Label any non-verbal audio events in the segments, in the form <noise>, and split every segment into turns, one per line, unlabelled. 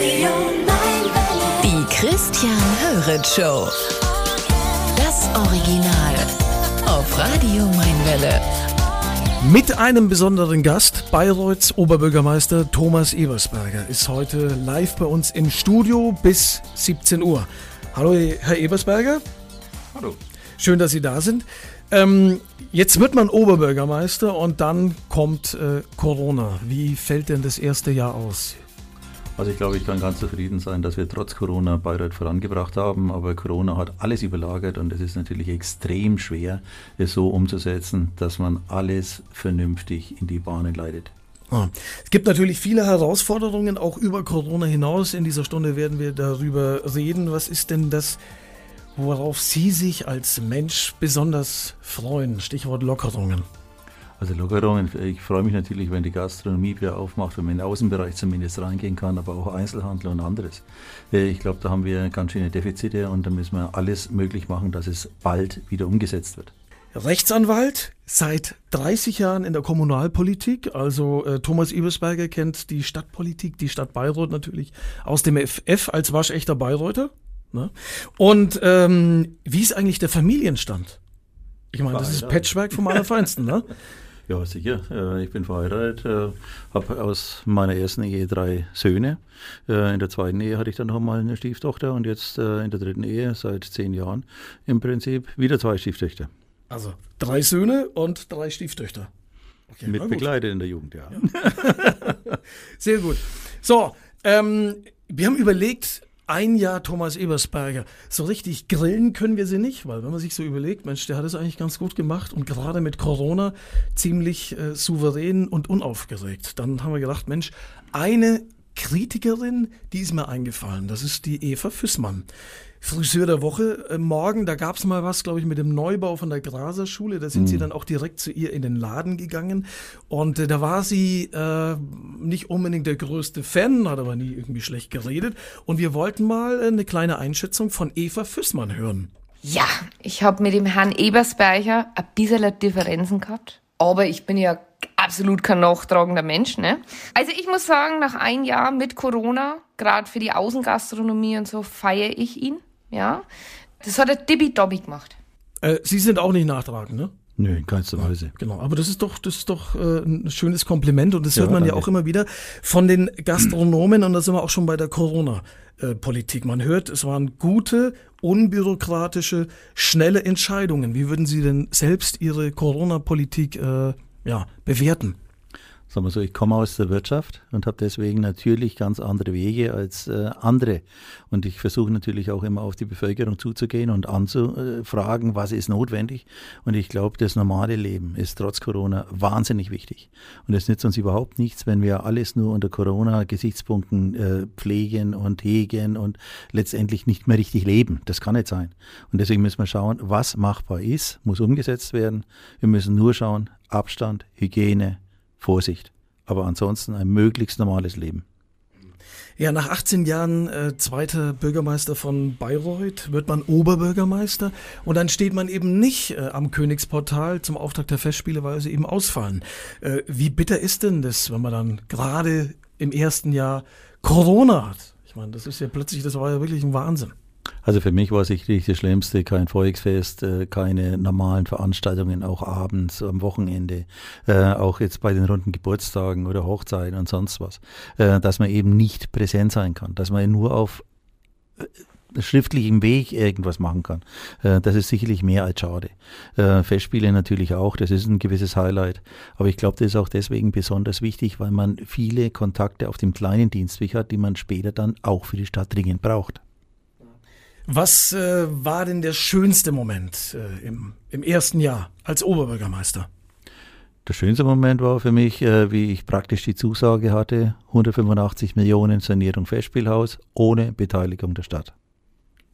Die Christian Höret Show. Das Original. Auf Radio Mainwelle.
Mit einem besonderen Gast, Bayreuths Oberbürgermeister Thomas Ebersberger, ist heute live bei uns im Studio bis 17 Uhr. Hallo, Herr Ebersberger.
Hallo.
Schön, dass Sie da sind. Ähm, jetzt wird man Oberbürgermeister und dann kommt äh, Corona. Wie fällt denn das erste Jahr aus?
Also ich glaube, ich kann ganz zufrieden sein, dass wir trotz Corona Bayreuth vorangebracht haben, aber Corona hat alles überlagert und es ist natürlich extrem schwer, es so umzusetzen, dass man alles vernünftig in die Bahnen leitet.
Ah. Es gibt natürlich viele Herausforderungen, auch über Corona hinaus. In dieser Stunde werden wir darüber reden. Was ist denn das, worauf Sie sich als Mensch besonders freuen? Stichwort Lockerungen.
Also Lockerungen, ich freue mich natürlich, wenn die Gastronomie wieder aufmacht, wenn man in den Außenbereich zumindest reingehen kann, aber auch Einzelhandel und anderes. Äh, Ich glaube, da haben wir ganz schöne Defizite und da müssen wir alles möglich machen, dass es bald wieder umgesetzt wird.
Rechtsanwalt, seit 30 Jahren in der Kommunalpolitik. Also äh, Thomas Ebersberger kennt die Stadtpolitik, die Stadt Bayreuth natürlich aus dem FF als waschechter Bayreuther. Ne? Und ähm, wie ist eigentlich der Familienstand? Ich meine, das ist. Patchwork vom Allerfeinsten, ne? <laughs>
Ja, sicher. Äh, Ich bin verheiratet, äh, habe aus meiner ersten Ehe drei Söhne. Äh, In der zweiten Ehe hatte ich dann noch mal eine Stieftochter und jetzt in der dritten Ehe seit zehn Jahren im Prinzip wieder zwei Stieftöchter.
Also drei Söhne und drei Stieftöchter. Okay,
Mit begleitet in der Jugend, ja. <laughs>
Sehr gut. So, ähm, wir haben überlegt, ein Jahr Thomas Ebersberger. So richtig grillen können wir sie nicht, weil wenn man sich so überlegt, Mensch, der hat es eigentlich ganz gut gemacht und gerade mit Corona ziemlich äh, souverän und unaufgeregt. Dann haben wir gedacht, Mensch, eine Kritikerin, die ist mir eingefallen. Das ist die Eva Füssmann. Friseur der Woche äh, morgen, da gab's mal was, glaube ich, mit dem Neubau von der Graser Schule. Da sind sie dann auch direkt zu ihr in den Laden gegangen. Und äh, da war sie äh, nicht unbedingt der größte Fan, hat aber nie irgendwie schlecht geredet. Und wir wollten mal äh, eine kleine Einschätzung von Eva Füssmann hören.
Ja, ich habe mit dem Herrn Ebersberger ein bisschen Differenzen gehabt. Aber ich bin ja absolut kein nachtragender Mensch, ne? Also ich muss sagen, nach einem Jahr mit Corona, gerade für die Außengastronomie und so, feiere ich ihn, ja. Das hat er Dibby-Dobby gemacht.
Äh, sie sind auch nicht nachtragend, ne?
Nö, in keinster Weise.
Genau, aber das ist doch, das ist doch äh, ein schönes Kompliment und das
Ja,
hört man ja
danke.
auch immer wieder von den Gastronomen und da sind wir auch schon bei der Corona-Politik. Man hört, es waren gute, unbürokratische, schnelle Entscheidungen. Wie würden Sie denn selbst Ihre Corona-Politik äh, ja, bewerten?
Sagen wir so, ich komme aus der Wirtschaft und habe deswegen natürlich ganz andere Wege als äh, andere. Und ich versuche natürlich auch immer auf die Bevölkerung zuzugehen und anzufragen, was ist notwendig. Und ich glaube, das normale Leben ist trotz Corona wahnsinnig wichtig. Und es nützt uns überhaupt nichts, wenn wir alles nur unter Corona-Gesichtspunkten äh, pflegen und hegen und letztendlich nicht mehr richtig leben. Das kann nicht sein. Und deswegen müssen wir schauen, was machbar ist, muss umgesetzt werden. Wir müssen nur schauen, Abstand, Hygiene, Vorsicht. Aber ansonsten ein möglichst normales Leben.
Ja, nach 18 Jahren äh, zweiter Bürgermeister von Bayreuth wird man Oberbürgermeister und dann steht man eben nicht äh, am Königsportal zum Auftakt der Festspiele, weil sie eben ausfallen. Äh, wie bitter ist denn das, wenn man dann gerade im ersten Jahr Corona hat? Ich meine, das ist ja plötzlich, das war ja wirklich ein Wahnsinn.
Also für mich war sicherlich das Schlimmste kein Volksfest, äh, keine normalen Veranstaltungen, auch abends, am Wochenende, äh, auch jetzt bei den runden Geburtstagen oder Hochzeiten und sonst was, äh, dass man eben nicht präsent sein kann, dass man nur auf schriftlichem Weg irgendwas machen kann. Das ist sicherlich mehr als schade. Festspiele natürlich auch, das ist ein gewisses Highlight. Aber ich glaube, das ist auch deswegen besonders wichtig, weil man viele Kontakte auf dem kleinen Dienstweg hat, die man später dann auch für die Stadt dringend braucht.
Was äh, war denn der schönste Moment äh, im, im ersten Jahr als Oberbürgermeister?
Der schönste Moment war für mich, äh, wie ich praktisch die Zusage hatte, 185 Millionen Sanierung Festspielhaus ohne Beteiligung der Stadt.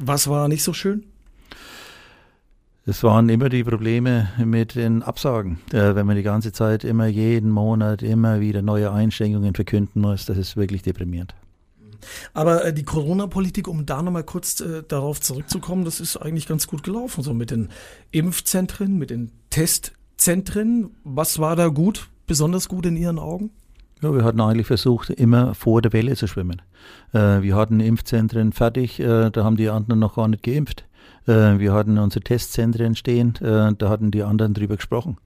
Was war nicht so schön?
Es waren immer die Probleme mit den Absagen. Äh, wenn man die ganze Zeit immer jeden Monat immer wieder neue Einschränkungen verkünden muss, das ist wirklich deprimierend.
Aber äh, die Corona-Politik, um da nochmal kurz äh, darauf zurückzukommen, das ist eigentlich ganz gut gelaufen. So mit den Impfzentren, mit den Testzentren. Was war da gut, besonders gut in Ihren Augen?
Ja, wir hatten eigentlich versucht, immer vor der Welle zu schwimmen. Äh, wir hatten Impfzentren fertig, äh, da haben die anderen noch gar nicht geimpft. Äh, wir hatten unsere Testzentren stehen, äh, da hatten die anderen drüber gesprochen.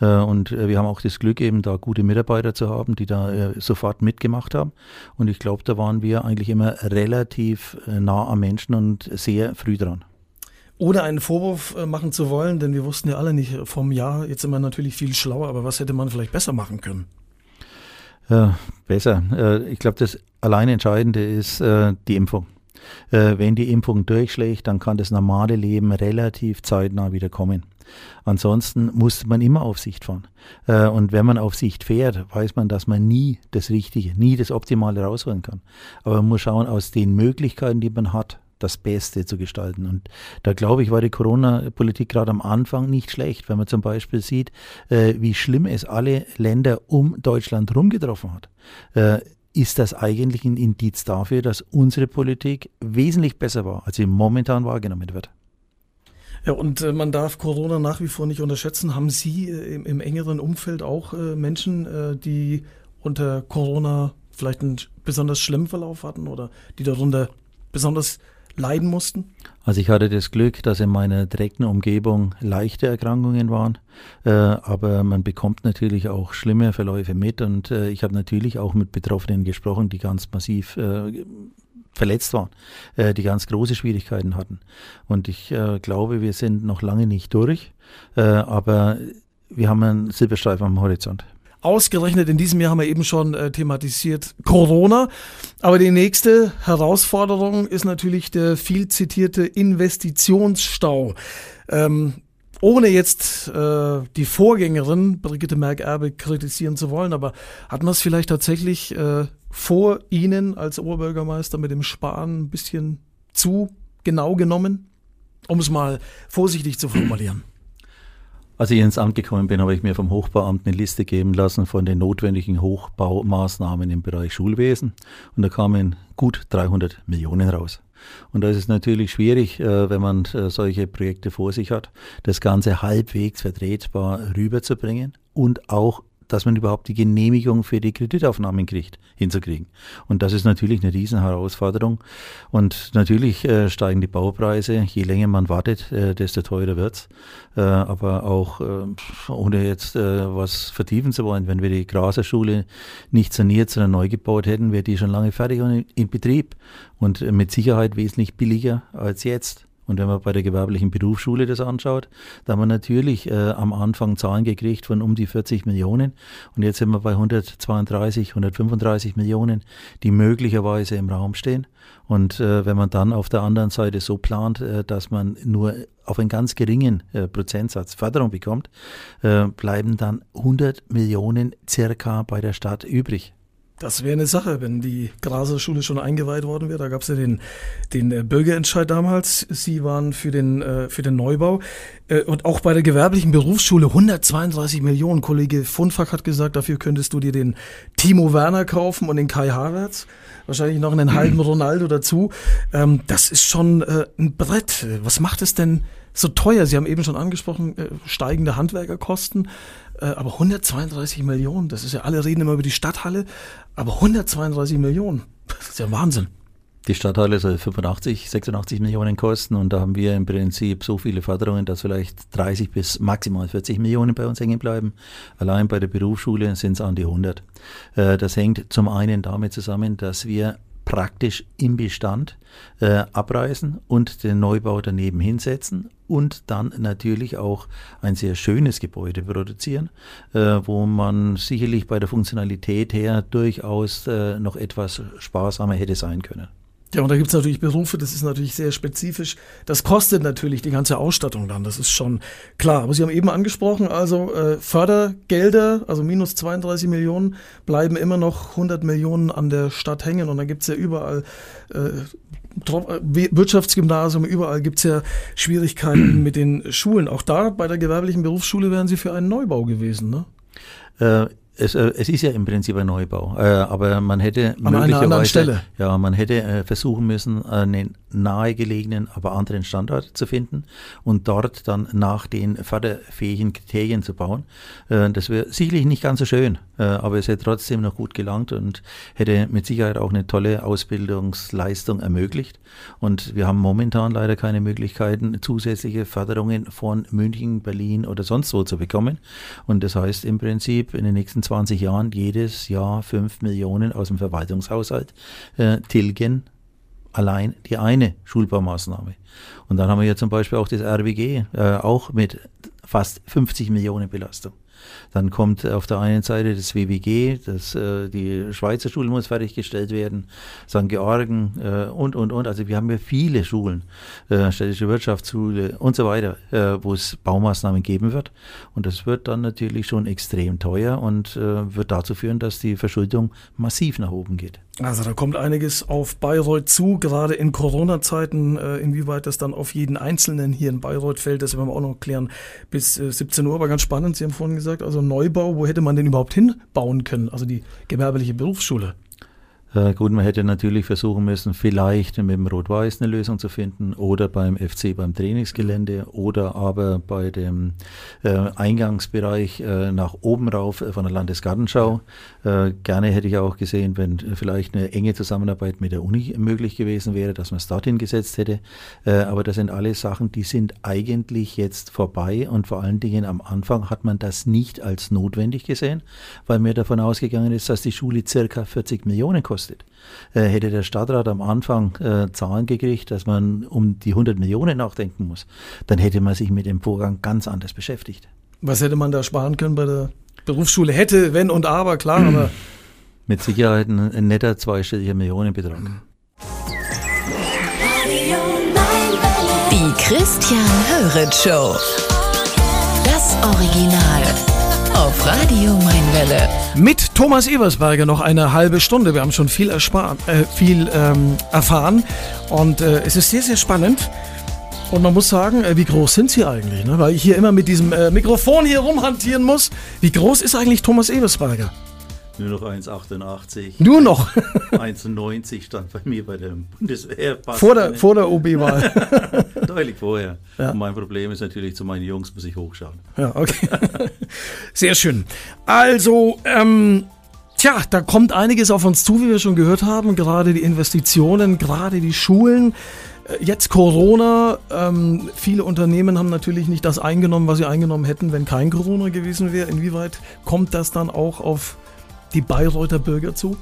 Äh, und wir haben auch das Glück, eben da gute Mitarbeiter zu haben, die da sofort mitgemacht haben. Und ich glaube, da waren wir eigentlich immer relativ nah am Menschen und sehr früh dran
ohne einen Vorwurf machen zu wollen, denn wir wussten ja alle nicht vom Jahr, jetzt sind wir natürlich viel schlauer, aber was hätte man vielleicht besser machen können?
Äh, besser. Äh, ich glaube, das allein Entscheidende ist äh, die Impfung. Äh, wenn die Impfung durchschlägt, dann kann das normale Leben relativ zeitnah wieder kommen. Ansonsten muss man immer auf Sicht fahren. Äh, und wenn man auf Sicht fährt, weiß man, dass man nie das Richtige, nie das Optimale rausholen kann. Aber man muss schauen, aus den Möglichkeiten, die man hat, das Beste zu gestalten. Und da glaube ich, war die Corona-Politik gerade am Anfang nicht schlecht, wenn man zum Beispiel sieht, äh, wie schlimm es alle Länder um Deutschland rumgetroffen hat ist das eigentlich ein Indiz dafür, dass unsere Politik wesentlich besser war, als sie momentan wahrgenommen wird.
Ja, und äh, man darf Corona nach wie vor nicht unterschätzen. Haben Sie äh, im, im, engeren Umfeld auch äh, Menschen, äh, die unter Corona vielleicht einen besonders schlimmen Verlauf hatten oder die darunter besonders leiden mussten?
Also ich hatte das Glück, dass in meiner direkten Umgebung leichte Erkrankungen waren, äh, aber man bekommt natürlich auch schlimme Verläufe mit und äh, ich habe natürlich auch mit Betroffenen gesprochen, die ganz massiv äh, verletzt waren, äh, die ganz große Schwierigkeiten hatten. Und ich äh, glaube, wir sind noch lange nicht durch, äh, aber wir haben einen Silberstreifen am Horizont.
Ausgerechnet in diesem Jahr haben wir eben schon äh, thematisiert Corona. Aber die nächste Herausforderung ist natürlich der viel zitierte Investitionsstau. Ähm, ohne jetzt äh, die Vorgängerin Brigitte Merck-Erbe kritisieren zu wollen, aber hat man es vielleicht tatsächlich äh, vor Ihnen als Oberbürgermeister mit dem Sparen ein bisschen zu genau genommen? Um es mal vorsichtig zu formulieren.
Als ich ins Amt gekommen bin, habe ich mir vom Hochbauamt eine Liste geben lassen von den notwendigen Hochbaumaßnahmen im Bereich Schulwesen. Und da kamen gut 300 Millionen raus. Und da ist es natürlich schwierig, äh, wenn man äh, solche Projekte vor sich hat, das Ganze halbwegs vertretbar rüberzubringen und auch dass man überhaupt die Genehmigung für die Kreditaufnahmen kriegt, hinzukriegen. Und das ist natürlich eine Riesenherausforderung. Und natürlich äh, steigen die Baupreise, je länger man wartet, äh, desto teurer wird's. Äh, aber auch, äh, ohne jetzt äh, was vertiefen zu wollen, wenn wir die Graser Schule nicht saniert, sondern neu gebaut hätten, wäre die schon lange fertig und in, in Betrieb. Und mit Sicherheit wesentlich billiger als jetzt. Und wenn man bei der gewerblichen Berufsschule das anschaut, da haben wir natürlich äh, am Anfang Zahlen gekriegt von um die 40 Millionen. Und jetzt sind wir bei 132, 135 Millionen, die möglicherweise im Raum stehen. Und äh, wenn man dann auf der anderen Seite so plant, äh, dass man nur auf einen ganz geringen äh, Prozentsatz Förderung bekommt, äh, bleiben dann 100 Millionen circa bei der Stadt übrig.
Das wäre eine Sache, wenn die Graser Schule schon eingeweiht worden wäre. Da gab es ja den, den äh, Bürgerentscheid damals. Sie waren für den, äh, für den Neubau. Äh, und auch bei der gewerblichen Berufsschule 132 Millionen. Kollege Funfak hat gesagt, dafür könntest du dir den Timo Werner kaufen und den Kai Havertz. Wahrscheinlich noch einen halben <clears throat> Ronaldo dazu. Ähm, das ist schon äh, ein Brett. Was macht es denn so teuer? Sie haben eben schon angesprochen, steigende Handwerkerkosten. Aber 132 Millionen, das ist ja, alle reden immer über die Stadthalle, aber 132 Millionen, das ist ja Wahnsinn.
Die Stadthalle soll 85, 86 Millionen kosten und da haben wir im Prinzip so viele Förderungen, dass vielleicht 30 bis maximal 40 Millionen bei uns hängen bleiben. Allein bei der Berufsschule sind es an die 100. Äh, das hängt zum einen damit zusammen, dass wir praktisch im Bestand äh, abreißen und den Neubau daneben hinsetzen und dann natürlich auch ein sehr schönes Gebäude produzieren, äh, wo man sicherlich bei der Funktionalität her durchaus äh, noch etwas sparsamer hätte sein können.
Ja, und da gibt es natürlich Berufe, das ist natürlich sehr spezifisch. Das kostet natürlich die ganze Ausstattung dann, das ist schon klar. Aber Sie haben eben angesprochen, also äh, Fördergelder, also minus 32 Millionen, bleiben immer noch 100 Millionen an der Stadt hängen. Und dann gibt es ja überall äh Wirtschaftsgymnasium, überall gibt es ja Schwierigkeiten <clears throat> mit den Schulen. Auch da bei der gewerblichen Berufsschule wären Sie für einen Neubau gewesen, ne?
Äh, es, äh, es ist ja im Prinzip ein Neubau, äh, aber man hätte An möglicherweise, ja, man hätte äh, versuchen müssen, einen nahegelegenen, aber anderen Standort zu finden und dort dann nach den förderfähigen Kriterien zu bauen. Äh, das wäre sicherlich nicht ganz so schön, äh, aber es hätte trotzdem noch gut gelangt und hätte mit Sicherheit auch eine tolle Ausbildungsleistung ermöglicht. Und wir haben momentan leider keine Möglichkeiten, zusätzliche Förderungen von München, Berlin oder sonst wo zu bekommen. Und das heißt im Prinzip in den nächsten 20 Jahren jedes Jahr 5 Millionen aus dem Verwaltungshaushalt äh, tilgen allein die eine Schulbaumaßnahme. Und dann haben wir ja zum Beispiel auch das RWG, äh, auch mit fast 50 Millionen Belastung. Dann kommt auf der einen Seite das WWG, das, äh, die Schweizer Schule muss fertiggestellt werden, St. Georgen äh, und, und, und. Also wir haben ja viele Schulen, äh, städtische Wirtschaftsschule und so weiter, äh, wo es Baumaßnahmen geben wird. Und das wird dann natürlich schon extrem teuer und äh, wird dazu führen, dass die Verschuldung massiv nach oben geht.
Also da kommt einiges auf Bayreuth zu, gerade in Corona-Zeiten, äh, inwieweit das dann auf jeden Einzelnen hier in Bayreuth fällt, das werden wir auch noch klären bis äh, 17 Uhr, aber ganz spannend, Sie haben vorhin gesagt, also Neubau, wo hätte man denn überhaupt hinbauen können? Also die gewerbliche Berufsschule.
Äh, gut, man hätte natürlich versuchen müssen, vielleicht mit dem Rot-Weiß eine Lösung zu finden oder beim FC beim Trainingsgelände oder aber bei dem äh, Eingangsbereich äh, nach oben rauf äh, von der Landesgartenschau. Äh, gerne hätte ich auch gesehen, wenn vielleicht eine enge Zusammenarbeit mit der Uni möglich gewesen wäre, dass man es dorthin gesetzt hätte. Aber das sind alles Sachen, die sind eigentlich jetzt vorbei und vor allen Dingen am Anfang hat man das nicht als notwendig gesehen, weil mir davon ausgegangen ist, dass die Schule circa 40 Millionen kostet kostet. Äh, hätte der Stadtrat am Anfang äh, Zahlen gekriegt, dass man um die 100 Millionen nachdenken muss, dann hätte man sich mit dem Vorgang ganz anders beschäftigt.
Was hätte man da sparen können bei der Berufsschule? Hätte, wenn und aber, klar, aber. <clears throat>
Mit Sicherheit ein, ein netter zweistelliger Millionenbetrag.
Die Christian Höret Show. Das Original. Auf Radio Mainwelle.
Mit Thomas Ebersberger noch eine halbe Stunde. Wir haben schon viel, erspart, äh, viel ähm, erfahren und äh, es ist sehr, sehr spannend. Und man muss sagen, äh, wie groß sind Sie eigentlich? Ne? Weil ich hier immer mit diesem äh, Mikrofon hier rumhantieren muss. Wie groß ist eigentlich Thomas Ebersberger?
Nur noch 1,88.
Nur noch. <laughs>
1,90 stand bei mir bei der Bundeswehr.
Vor der, vor der OB-Wahl. <laughs>
Deutlich vorher.
Ja.
Und mein Problem ist natürlich, zu meinen Jungs muss ich hochschauen.
Ja, okay. <laughs> Sehr schön. Also, ähm, tja, da kommt einiges auf uns zu, wie wir schon gehört haben. Gerade die Investitionen, gerade die Schulen. Äh, Jetzt Corona. Ähm, viele Unternehmen haben natürlich nicht das eingenommen, was sie eingenommen hätten, wenn kein Corona gewesen wäre. Inwieweit kommt das dann auch auf die Bayreuther Bürger zu?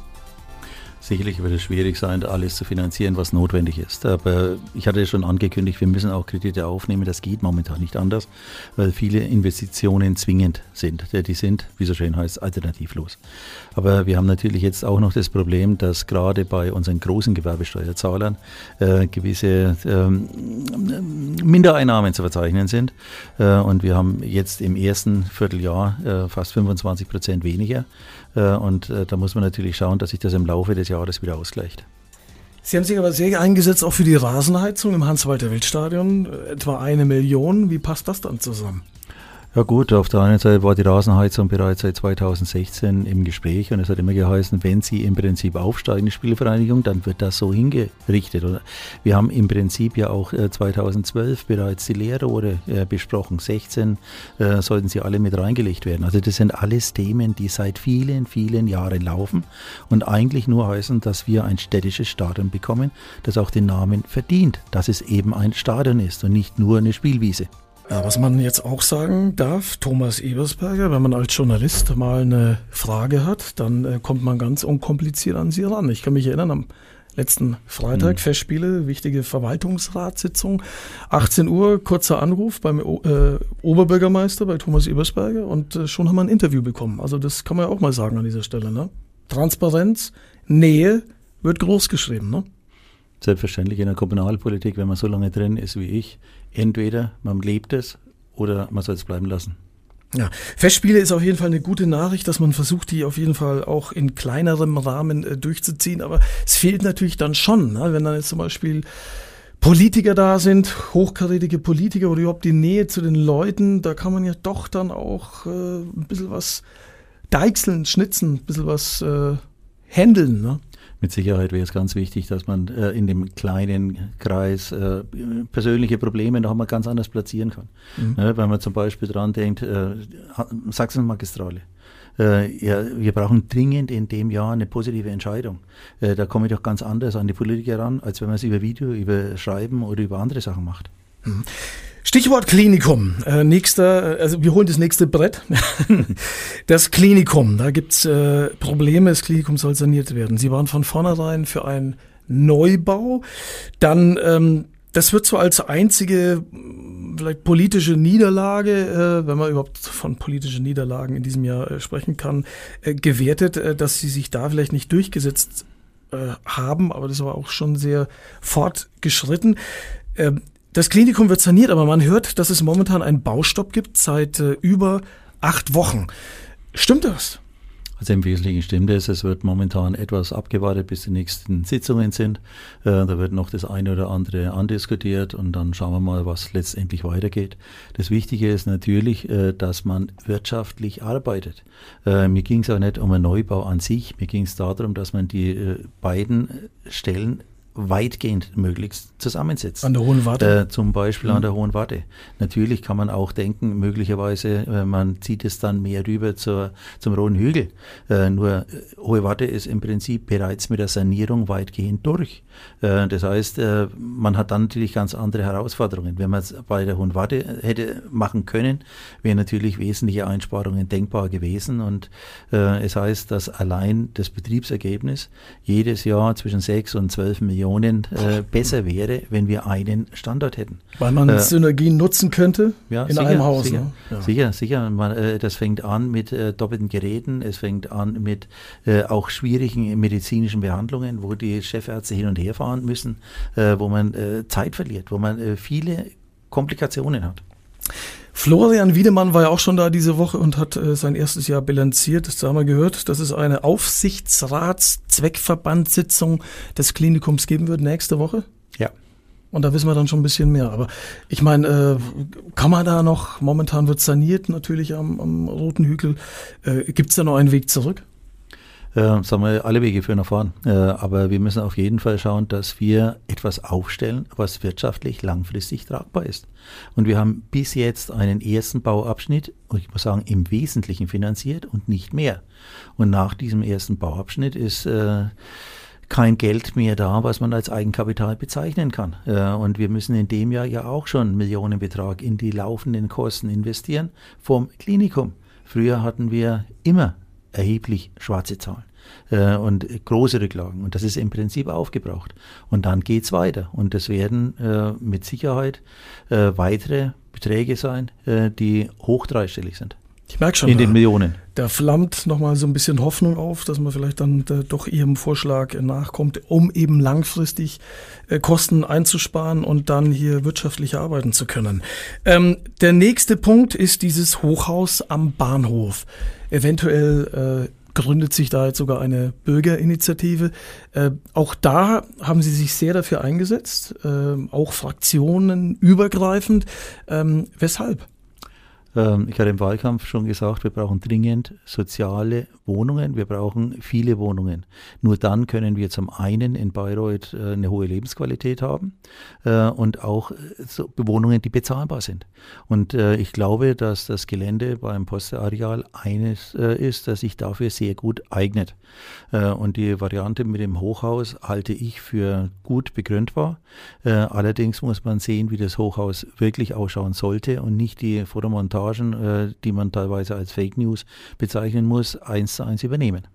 Sicherlich wird es schwierig sein, alles zu finanzieren, was notwendig ist. Aber ich hatte schon angekündigt, wir müssen auch Kredite aufnehmen. Das geht momentan nicht anders, weil viele Investitionen zwingend sind. Die sind, wie so schön heißt, alternativlos. Aber wir haben natürlich jetzt auch noch das Problem, dass gerade bei unseren großen Gewerbesteuerzahlern äh, gewisse ähm, Mindereinnahmen zu verzeichnen sind. Äh, und wir haben jetzt im ersten Vierteljahr äh, fast 25 Prozent weniger. Äh, Und äh, da muss man natürlich schauen, dass sich das im Laufe des Jahres wieder ausgleicht.
Sie haben sich aber sehr eingesetzt auch für die Rasenheizung im Hans-Walter-Wild-Stadion. Etwa eine Million. Wie passt das dann zusammen?
Ja gut, auf der einen Seite war die Rasenheizung bereits seit 2016 im Gespräch und es hat immer geheißen, wenn sie im Prinzip aufsteigen, die Spielvereinigung, dann wird das so hingerichtet. Oder wir haben im Prinzip ja auch äh, 2012 bereits die Leerrohre äh, besprochen. 16 äh, sollten sie alle mit reingelegt werden. Also das sind alles Themen, die seit vielen, vielen Jahren laufen und eigentlich nur heißen, dass wir ein städtisches Stadion bekommen, das auch den Namen verdient, dass es eben ein Stadion ist und nicht nur eine Spielwiese.
Ja, was man jetzt auch sagen darf, Thomas Ebersberger, wenn man als Journalist mal eine Frage hat, dann äh, kommt man ganz unkompliziert an Sie ran. Ich kann mich erinnern, am letzten Freitag, Festspiele, wichtige Verwaltungsratssitzung, 18 Uhr, kurzer Anruf beim äh, Oberbürgermeister, bei Thomas Ebersberger und äh, schon haben wir ein Interview bekommen. Also das kann man ja auch mal sagen an dieser Stelle. Ne? Transparenz, Nähe wird groß geschrieben. Ne?
Selbstverständlich in der Kommunalpolitik, wenn man so lange drin ist wie ich, entweder man lebt es oder man soll es bleiben lassen.
Ja, Festspiele ist auf jeden Fall eine gute Nachricht, dass man versucht, die auf jeden Fall auch in kleinerem Rahmen äh, durchzuziehen. Aber es fehlt natürlich dann schon, ne? wenn dann jetzt zum Beispiel Politiker da sind, hochkarätige Politiker oder überhaupt die Nähe zu den Leuten, da kann man ja doch dann auch äh, ein bisschen was deichseln, schnitzen, ein bisschen was äh, handeln. Ne?
Mit Sicherheit wäre es ganz wichtig, dass man äh, in dem kleinen Kreis äh, persönliche Probleme noch einmal ganz anders platzieren kann. Mhm. Ne, wenn man zum Beispiel dran denkt, äh, Sachsenmagistrale. Äh, ja, wir brauchen dringend in dem Jahr eine positive Entscheidung. Äh, da komme ich doch ganz anders an die Politiker ran, als wenn man es über Video, über Schreiben oder über andere Sachen macht.
Mhm. Stichwort Klinikum. Äh, nächster, also wir holen das nächste Brett. <laughs> das Klinikum. Da gibt's äh, Probleme. Das Klinikum soll saniert werden. Sie waren von vornherein für einen Neubau. Dann, ähm, das wird so als einzige vielleicht politische Niederlage, äh, wenn man überhaupt von politischen Niederlagen in diesem Jahr äh, sprechen kann, äh, gewertet, äh, dass sie sich da vielleicht nicht durchgesetzt äh, haben, aber das war auch schon sehr fortgeschritten. Ähm, das Klinikum wird saniert, aber man hört, dass es momentan einen Baustopp gibt seit äh, über acht Wochen. Stimmt das?
Also im Wesentlichen stimmt es. Es wird momentan etwas abgewartet, bis die nächsten Sitzungen sind. Äh, da wird noch das eine oder andere andiskutiert und dann schauen wir mal, was letztendlich weitergeht. Das Wichtige ist natürlich, äh, dass man wirtschaftlich arbeitet. Äh, mir ging es auch nicht um einen Neubau an sich. Mir ging es darum, dass man die äh, beiden Stellen weitgehend möglichst zusammensetzen.
An der Hohen Warte?
Äh, zum Beispiel mhm. an der Hohen Warte. Natürlich kann man auch denken, möglicherweise, äh, man zieht es dann mehr rüber zur, zum Roten Hügel. Äh, nur äh, Hohe Warte ist im Prinzip bereits mit der Sanierung weitgehend durch. Äh, das heißt, äh, man hat dann natürlich ganz andere Herausforderungen. Wenn man es bei der Hohen Warte hätte machen können, wären natürlich wesentliche Einsparungen denkbar gewesen. Und es heißt, dass allein das Betriebsergebnis jedes Jahr zwischen 6 und 12 Millionen Millionen äh, besser wäre, wenn wir einen Standort hätten.
Weil man äh, Synergien nutzen könnte ja, in sicher, einem Haus.
Sicher,
ne?
ja. sicher. sicher. Man, äh, das fängt an mit äh, doppelten Geräten, es fängt an mit äh, auch schwierigen medizinischen Behandlungen, wo die Chefärzte hin und her fahren müssen, äh, wo man Zeit verliert, wo man viele Komplikationen hat.
Florian Wiedemann war ja auch schon da diese Woche und hat äh, sein erstes Jahr bilanziert. Das haben wir gehört, dass es eine Aufsichtsrats-Zweckverbandssitzung des Klinikums geben wird nächste Woche.
Ja.
Und da wissen wir dann schon ein bisschen mehr. Aber ich meine, äh, kann man da noch, momentan wird saniert natürlich am, am Roten Hügel. Äh, Gibt es da noch einen Weg zurück?
Äh, sagen wir, alle Wege führen nach vorn. Äh, aber wir müssen auf jeden Fall schauen, dass wir etwas aufstellen, was wirtschaftlich langfristig tragbar ist. Und wir haben bis jetzt einen ersten Bauabschnitt, ich muss sagen, im Wesentlichen finanziert und nicht mehr. Und nach diesem ersten Bauabschnitt ist äh, kein Geld mehr da, was man als Eigenkapital bezeichnen kann. Äh, und wir müssen in dem Jahr ja auch schon Millionenbetrag in die laufenden Kosten investieren vom Klinikum. Früher hatten wir immer erheblich schwarze Zahlen äh, und große Rücklagen. Und das ist im Prinzip aufgebraucht. Und dann geht es weiter. Und das werden äh, mit Sicherheit äh, weitere Beträge sein, äh, die hoch dreistellig sind.
Ich merke schon.
In den Millionen.
Da flammt nochmal so ein bisschen Hoffnung auf, dass man vielleicht dann äh, doch Ihrem Vorschlag äh, nachkommt, um eben langfristig äh, Kosten einzusparen und dann hier wirtschaftlich arbeiten zu können. Ähm, der nächste Punkt ist dieses Hochhaus am Bahnhof. Eventuell äh, gründet sich da jetzt sogar eine Bürgerinitiative. Äh, auch da haben Sie sich sehr dafür eingesetzt, äh, auch Fraktionen übergreifend. Ähm, weshalb?
Ähm, ich hatte im Wahlkampf schon gesagt, wir brauchen dringend soziale Wohnungen, wir brauchen viele Wohnungen. Nur dann können wir zum einen in Bayreuth äh, eine hohe Lebensqualität haben äh, und auch äh, Wohnungen, die bezahlbar sind. Und ich glaube, dass das Gelände beim Postareal eines ist, das sich dafür sehr gut eignet. Und die Variante mit dem Hochhaus halte ich für gut begründbar. Allerdings muss man sehen, wie das Hochhaus wirklich ausschauen sollte und nicht die Fotomontagen, die man teilweise als Fake News bezeichnen muss, eins zu eins übernehmen.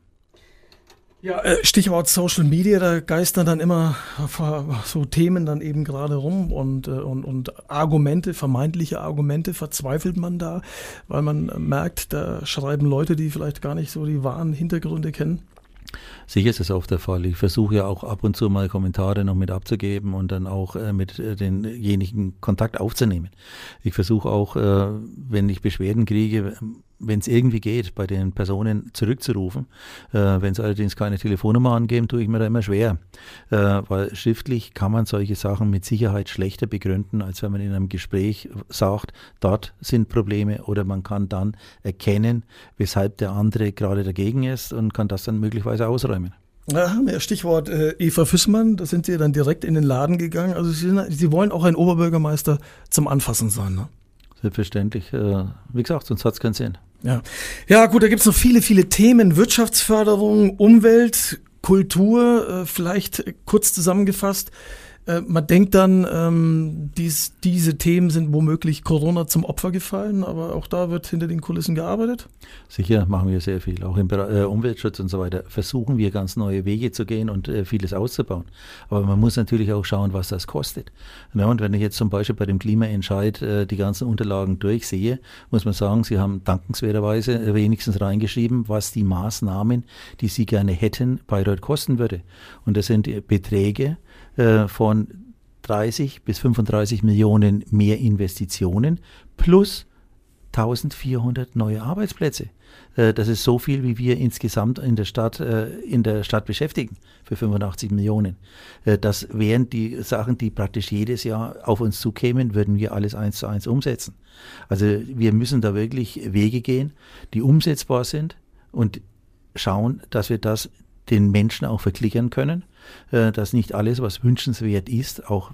Ja, äh, Stichwort Social Media, da geistern dann immer so Themen dann eben gerade rum und, äh, und, und Argumente, vermeintliche Argumente, verzweifelt man da, weil man merkt, da schreiben Leute, die vielleicht gar nicht so die wahren Hintergründe kennen.
Sicher ist es oft der Fall. Ich versuche ja auch ab und zu mal Kommentare noch mit abzugeben und dann auch äh, mit äh, denjenigen Kontakt aufzunehmen. Ich versuche auch, äh, wenn ich Beschwerden kriege, wenn es irgendwie geht, bei den Personen zurückzurufen. Äh, wenn es allerdings keine Telefonnummer angeben, tue ich mir da immer schwer. Äh, weil schriftlich kann man solche Sachen mit Sicherheit schlechter begründen, als wenn man in einem Gespräch sagt, dort sind Probleme oder man kann dann erkennen, weshalb der andere gerade dagegen ist und kann das dann möglicherweise ausräumen.
Ja, Stichwort äh, Eva Füssmann, da sind Sie dann direkt in den Laden gegangen. Also Sie, sind, Sie wollen auch ein Oberbürgermeister zum Anfassen sein, ne?
Selbstverständlich. Äh, wie gesagt, sonst hat es keinen Sinn.
Ja. ja, gut, da gibt es noch viele, viele Themen. Wirtschaftsförderung, Umwelt, Kultur, äh, vielleicht kurz zusammengefasst. Äh, man denkt dann, ähm, dies, diese Themen sind womöglich Corona zum Opfer gefallen, aber auch da wird hinter den Kulissen gearbeitet.
Sicher machen wir sehr viel. Auch im Bereich, äh, Umweltschutz und so weiter versuchen wir ganz neue Wege zu gehen und äh, vieles auszubauen. Aber man muss natürlich auch schauen, was das kostet. Ja, und wenn ich jetzt zum Beispiel bei dem Klimaentscheid äh, die ganzen Unterlagen durchsehe, muss man sagen, Sie haben dankenswerterweise wenigstens reingeschrieben, was die Maßnahmen, die Sie gerne hätten, Bayreuth kosten würde. Und das sind Beträge, äh, von 30 bis 35 Millionen mehr Investitionen plus 1400 neue Arbeitsplätze. Äh, das ist so viel, wie wir insgesamt in der Stadt, äh, in der Stadt beschäftigen für 85 Millionen. Das wären die Sachen, die praktisch jedes Jahr auf uns zukämen, würden wir alles eins zu eins umsetzen. Also wir müssen da wirklich Wege gehen, die umsetzbar sind und schauen, dass wir das den Menschen auch verklickern können, dass nicht alles, was wünschenswert ist, auch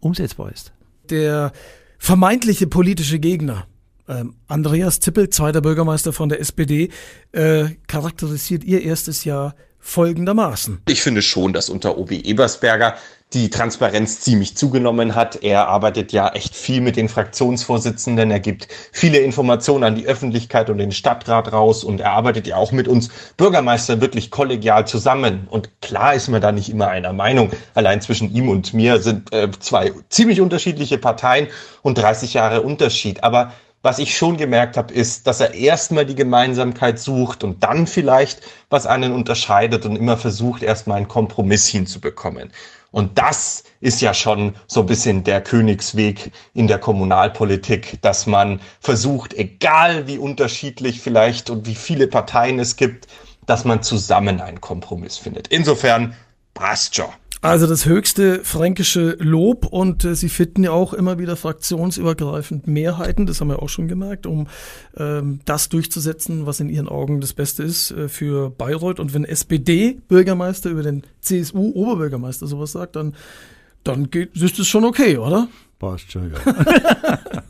umsetzbar ist.
Der vermeintliche politische Gegner, ähm, Andreas Zippel, zweiter Bürgermeister von der SPD, äh, charakterisiert ihr erstes Jahr folgendermaßen.
Ich finde schon, dass unter OB Ebersberger die Transparenz ziemlich zugenommen hat. Er arbeitet ja echt viel mit den Fraktionsvorsitzenden. Er gibt viele Informationen an die Öffentlichkeit und den Stadtrat raus und er arbeitet ja auch mit uns Bürgermeistern wirklich kollegial zusammen. Und klar ist man da nicht immer einer Meinung. Allein zwischen ihm und mir sind äh, zwei ziemlich unterschiedliche Parteien und 30 Jahre Unterschied. Aber was ich schon gemerkt habe, ist, dass er erstmal die Gemeinsamkeit sucht und dann vielleicht, was einen unterscheidet und immer versucht, erstmal einen Kompromiss hinzubekommen. Und das ist ja schon so ein bisschen der Königsweg in der Kommunalpolitik, dass man versucht, egal wie unterschiedlich vielleicht und wie viele Parteien es gibt, dass man zusammen einen Kompromiss findet. Insofern passt schon.
Also das höchste fränkische Lob und äh, sie finden ja auch immer wieder fraktionsübergreifend Mehrheiten, das haben wir auch schon gemerkt, um ähm, das durchzusetzen, was in ihren Augen das Beste ist äh, für Bayreuth. Und wenn SPD-Bürgermeister über den CSU-Oberbürgermeister sowas sagt, dann, dann geht, ist das schon okay, oder?
Passt schon, ja. <laughs>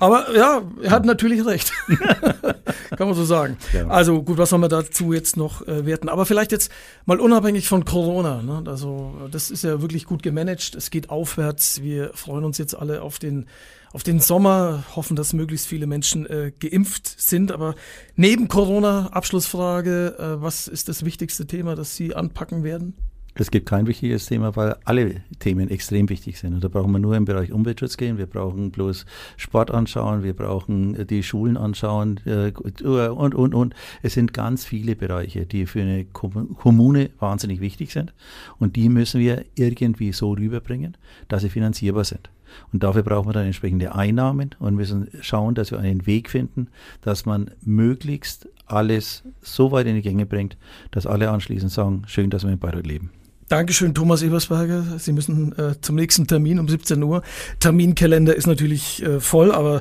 Aber ja, er hat natürlich recht. <laughs> Kann man so sagen. Ja. Also gut, was soll man dazu jetzt noch äh, werten? Aber vielleicht jetzt mal unabhängig von Corona. Ne? Also das ist ja wirklich gut gemanagt. Es geht aufwärts. Wir freuen uns jetzt alle auf den auf den Sommer, hoffen, dass möglichst viele Menschen äh, geimpft sind. Aber neben Corona, Abschlussfrage, äh, was ist das wichtigste Thema, das Sie anpacken werden?
Es gibt kein wichtiges Thema, weil alle Themen extrem wichtig sind. Und da brauchen wir nur im Bereich Umweltschutz gehen. Wir brauchen bloß Sport anschauen, wir brauchen die Schulen anschauen äh, und, und, und. Es sind ganz viele Bereiche, die für eine Kommune wahnsinnig wichtig sind. Und die müssen wir irgendwie so rüberbringen, dass sie finanzierbar sind. Und dafür brauchen wir dann entsprechende Einnahmen und müssen schauen, dass wir einen Weg finden, dass man möglichst alles so weit in die Gänge bringt, dass alle anschließend sagen, schön, dass wir in Bayreuth leben.
Dankeschön, Thomas Ebersberger. Sie müssen äh, zum nächsten Termin um 17 Uhr. Terminkalender ist natürlich äh, voll, aber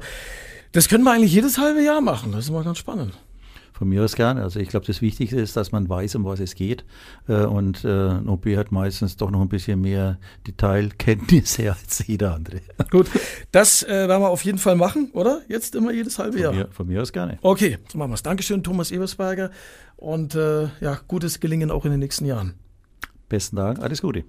das können wir eigentlich jedes halbe Jahr machen. Das ist immer ganz spannend.
Von mir aus gerne. Also ich glaube, das Wichtigste ist, dass man weiß, um was es geht. Äh, und äh, ein OP hat meistens doch noch ein bisschen mehr Detailkenntnisse als jeder andere. <laughs>
Gut, das äh, werden wir auf jeden Fall machen, oder? Jetzt immer jedes halbe
von
Jahr.
Mir, von mir aus gerne.
Okay, so machen wir es. Dankeschön, Thomas Ebersberger. Und äh, ja, gutes Gelingen auch in den nächsten Jahren.
Besten Dank, alles Gute.